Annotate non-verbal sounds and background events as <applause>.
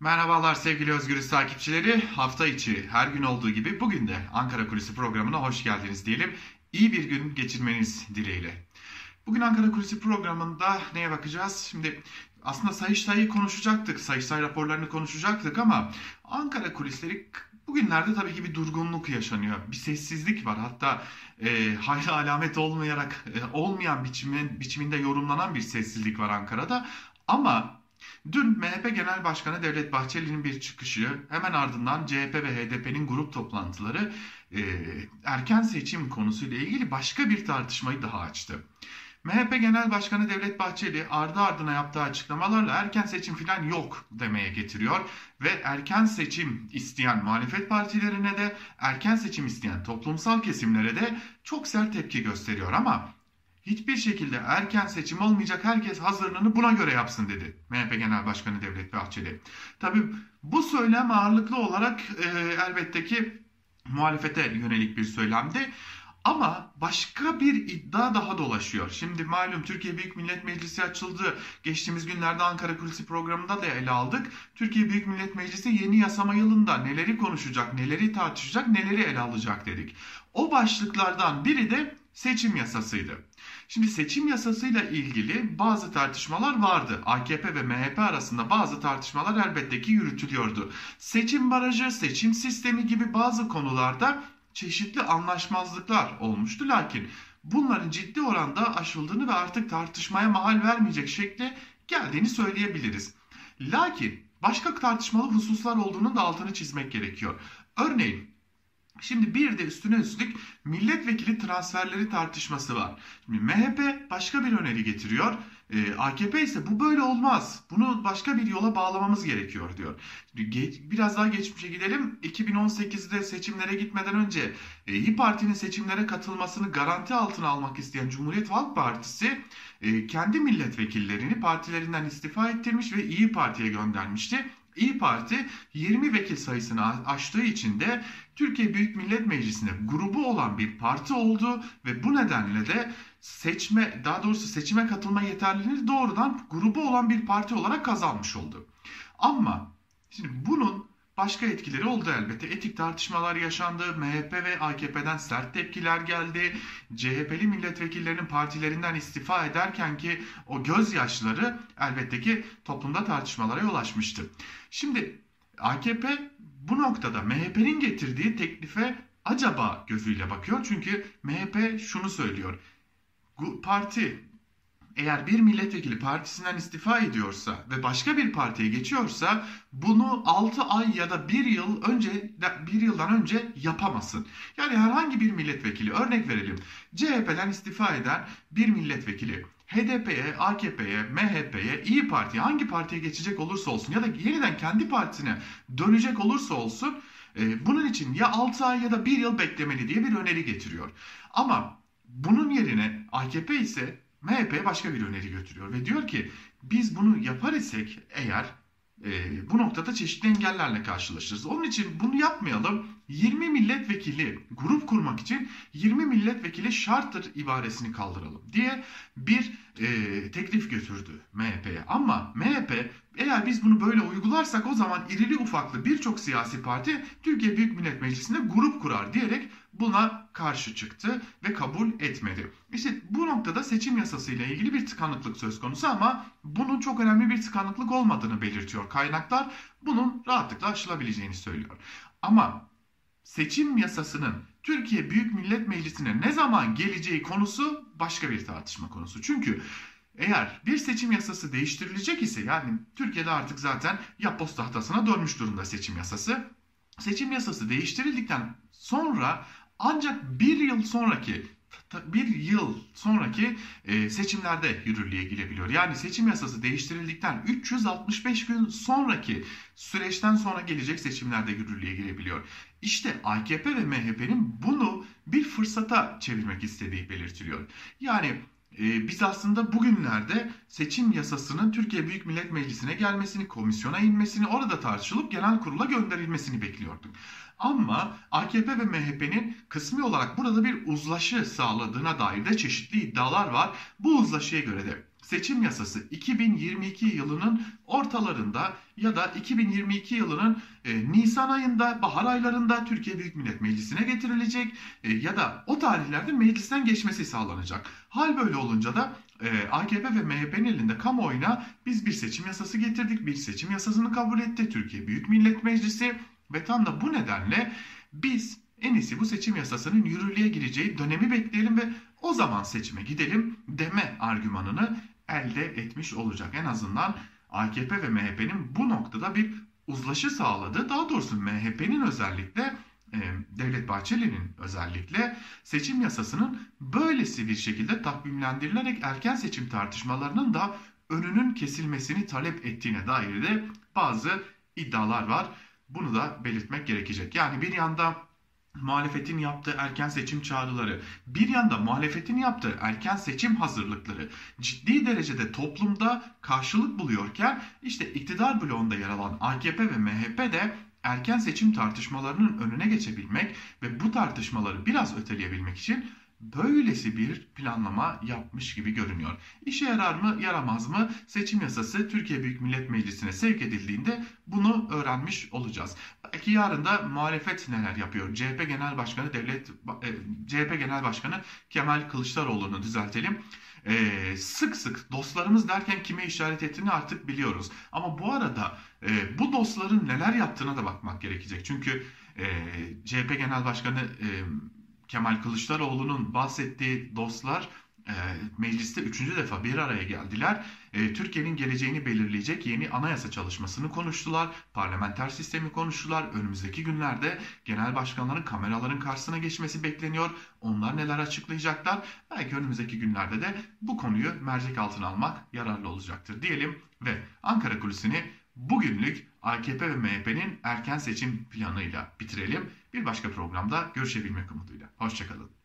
Merhabalar sevgili Özgürüz takipçileri. Hafta içi her gün olduğu gibi bugün de Ankara Kulisi programına hoş geldiniz diyelim. İyi bir gün geçirmeniz dileğiyle. Bugün Ankara Kulisi programında neye bakacağız? Şimdi aslında Sayıştay'ı konuşacaktık, Sayıştay raporlarını konuşacaktık ama Ankara Kulisleri bugünlerde tabii ki bir durgunluk yaşanıyor. Bir sessizlik var. Hatta e, hayra <laughs> alamet olmayarak e, olmayan biçimin, biçiminde yorumlanan bir sessizlik var Ankara'da. Ama Dün MHP Genel Başkanı Devlet Bahçeli'nin bir çıkışı, hemen ardından CHP ve HDP'nin grup toplantıları e, erken seçim konusuyla ilgili başka bir tartışmayı daha açtı. MHP Genel Başkanı Devlet Bahçeli ardı ardına yaptığı açıklamalarla erken seçim falan yok demeye getiriyor ve erken seçim isteyen muhalefet partilerine de erken seçim isteyen toplumsal kesimlere de çok sert tepki gösteriyor ama hiçbir şekilde erken seçim olmayacak herkes hazırlığını buna göre yapsın dedi MHP Genel Başkanı Devlet Bahçeli. Tabi bu söylem ağırlıklı olarak e, elbette ki muhalefete yönelik bir söylemdi. Ama başka bir iddia daha dolaşıyor. Şimdi malum Türkiye Büyük Millet Meclisi açıldı. Geçtiğimiz günlerde Ankara Kulisi programında da ele aldık. Türkiye Büyük Millet Meclisi yeni yasama yılında neleri konuşacak, neleri tartışacak, neleri ele alacak dedik. O başlıklardan biri de seçim yasasıydı. Şimdi seçim yasasıyla ilgili bazı tartışmalar vardı. AKP ve MHP arasında bazı tartışmalar elbette ki yürütülüyordu. Seçim barajı, seçim sistemi gibi bazı konularda çeşitli anlaşmazlıklar olmuştu. Lakin bunların ciddi oranda aşıldığını ve artık tartışmaya mahal vermeyecek şekle geldiğini söyleyebiliriz. Lakin başka tartışmalı hususlar olduğunun da altını çizmek gerekiyor. Örneğin Şimdi bir de üstüne üstlük milletvekili transferleri tartışması var. Şimdi MHP başka bir öneri getiriyor. Ee, AKP ise bu böyle olmaz. Bunu başka bir yola bağlamamız gerekiyor diyor. Geç, biraz daha geçmişe gidelim. 2018'de seçimlere gitmeden önce e, İyi Parti'nin seçimlere katılmasını garanti altına almak isteyen Cumhuriyet Halk Partisi e, kendi milletvekillerini partilerinden istifa ettirmiş ve İyi Parti'ye göndermişti. İyi Parti 20 vekil sayısını aştığı için de Türkiye Büyük Millet Meclisi'ne grubu olan bir parti oldu ve bu nedenle de seçme daha doğrusu seçime katılma yeterliliğini doğrudan grubu olan bir parti olarak kazanmış oldu. Ama şimdi bunun Başka etkileri oldu elbette. Etik tartışmalar yaşandı. MHP ve AKP'den sert tepkiler geldi. CHP'li milletvekillerinin partilerinden istifa ederken ki o gözyaşları elbette ki toplumda tartışmalara yol açmıştı. Şimdi AKP bu noktada MHP'nin getirdiği teklife acaba gözüyle bakıyor. Çünkü MHP şunu söylüyor. Parti eğer bir milletvekili partisinden istifa ediyorsa ve başka bir partiye geçiyorsa bunu 6 ay ya da 1 yıl önce bir yıldan önce yapamasın. Yani herhangi bir milletvekili örnek verelim. CHP'den istifa eden bir milletvekili HDP'ye, AKP'ye, MHP'ye, İyi Parti'ye hangi partiye geçecek olursa olsun ya da yeniden kendi partisine dönecek olursa olsun e, bunun için ya 6 ay ya da 1 yıl beklemeli diye bir öneri getiriyor. Ama bunun yerine AKP ise MHP başka bir öneri götürüyor ve diyor ki biz bunu yapar isek eğer e, bu noktada çeşitli engellerle karşılaşırız. Onun için bunu yapmayalım. 20 milletvekili grup kurmak için 20 milletvekili şarttır ibaresini kaldıralım diye bir e, teklif götürdü MHP'ye. Ama MHP eğer biz bunu böyle uygularsak o zaman irili ufaklı birçok siyasi parti Türkiye Büyük Millet Meclisi'nde grup kurar diyerek buna karşı çıktı ve kabul etmedi. İşte bu noktada seçim yasası ile ilgili bir tıkanıklık söz konusu ama bunun çok önemli bir tıkanıklık olmadığını belirtiyor kaynaklar. Bunun rahatlıkla aşılabileceğini söylüyor. Ama seçim yasasının Türkiye Büyük Millet Meclisi'ne ne zaman geleceği konusu başka bir tartışma konusu. Çünkü eğer bir seçim yasası değiştirilecek ise yani Türkiye'de artık zaten yapboz tahtasına dönmüş durumda seçim yasası. Seçim yasası değiştirildikten sonra ancak bir yıl sonraki bir yıl sonraki e, seçimlerde yürürlüğe girebiliyor. Yani seçim yasası değiştirildikten 365 gün sonraki süreçten sonra gelecek seçimlerde yürürlüğe girebiliyor. İşte AKP ve MHP'nin bunu bir fırsata çevirmek istediği belirtiliyor. Yani e, biz aslında bugünlerde seçim yasasının Türkiye Büyük Millet Meclisi'ne gelmesini, komisyona inmesini, orada tartışılıp genel kurula gönderilmesini bekliyorduk. Ama AKP ve MHP'nin kısmi olarak burada bir uzlaşı sağladığına dair de çeşitli iddialar var. Bu uzlaşıya göre de seçim yasası 2022 yılının ortalarında ya da 2022 yılının e, Nisan ayında, bahar aylarında Türkiye Büyük Millet Meclisi'ne getirilecek e, ya da o tarihlerde meclisten geçmesi sağlanacak. Hal böyle olunca da e, AKP ve MHP'nin elinde kamuoyuna biz bir seçim yasası getirdik, bir seçim yasasını kabul etti Türkiye Büyük Millet Meclisi ve tam da bu nedenle biz en iyisi bu seçim yasasının yürürlüğe gireceği dönemi bekleyelim ve o zaman seçime gidelim deme argümanını elde etmiş olacak. En azından AKP ve MHP'nin bu noktada bir uzlaşı sağladı. Daha doğrusu MHP'nin özellikle e, Devlet Bahçeli'nin özellikle seçim yasasının böylesi bir şekilde takvimlendirilerek erken seçim tartışmalarının da önünün kesilmesini talep ettiğine dair de bazı iddialar var. Bunu da belirtmek gerekecek. Yani bir yanda muhalefetin yaptığı erken seçim çağrıları, bir yanda muhalefetin yaptığı erken seçim hazırlıkları ciddi derecede toplumda karşılık buluyorken işte iktidar bloğunda yer alan AKP ve MHP de erken seçim tartışmalarının önüne geçebilmek ve bu tartışmaları biraz öteleyebilmek için böylesi bir planlama yapmış gibi görünüyor. İşe yarar mı yaramaz mı seçim yasası Türkiye Büyük Millet Meclisi'ne sevk edildiğinde bunu öğrenmiş olacağız. Belki yarın da muhalefet neler yapıyor? CHP Genel Başkanı Devlet e, CHP Genel Başkanı Kemal Kılıçdaroğlu'nu düzeltelim. Ee, sık sık dostlarımız derken kime işaret ettiğini artık biliyoruz. Ama bu arada e, bu dostların neler yaptığına da bakmak gerekecek. Çünkü e, CHP Genel Başkanı e, Kemal Kılıçdaroğlu'nun bahsettiği dostlar e, mecliste üçüncü defa bir araya geldiler. E, Türkiye'nin geleceğini belirleyecek yeni anayasa çalışmasını konuştular. Parlamenter sistemi konuştular. Önümüzdeki günlerde genel başkanların kameraların karşısına geçmesi bekleniyor. Onlar neler açıklayacaklar? Belki önümüzdeki günlerde de bu konuyu mercek altına almak yararlı olacaktır diyelim ve Ankara Kulisi'ni bugünlük AKP ve MHP'nin erken seçim planıyla bitirelim. Bir başka programda görüşebilmek umuduyla. Hoşçakalın.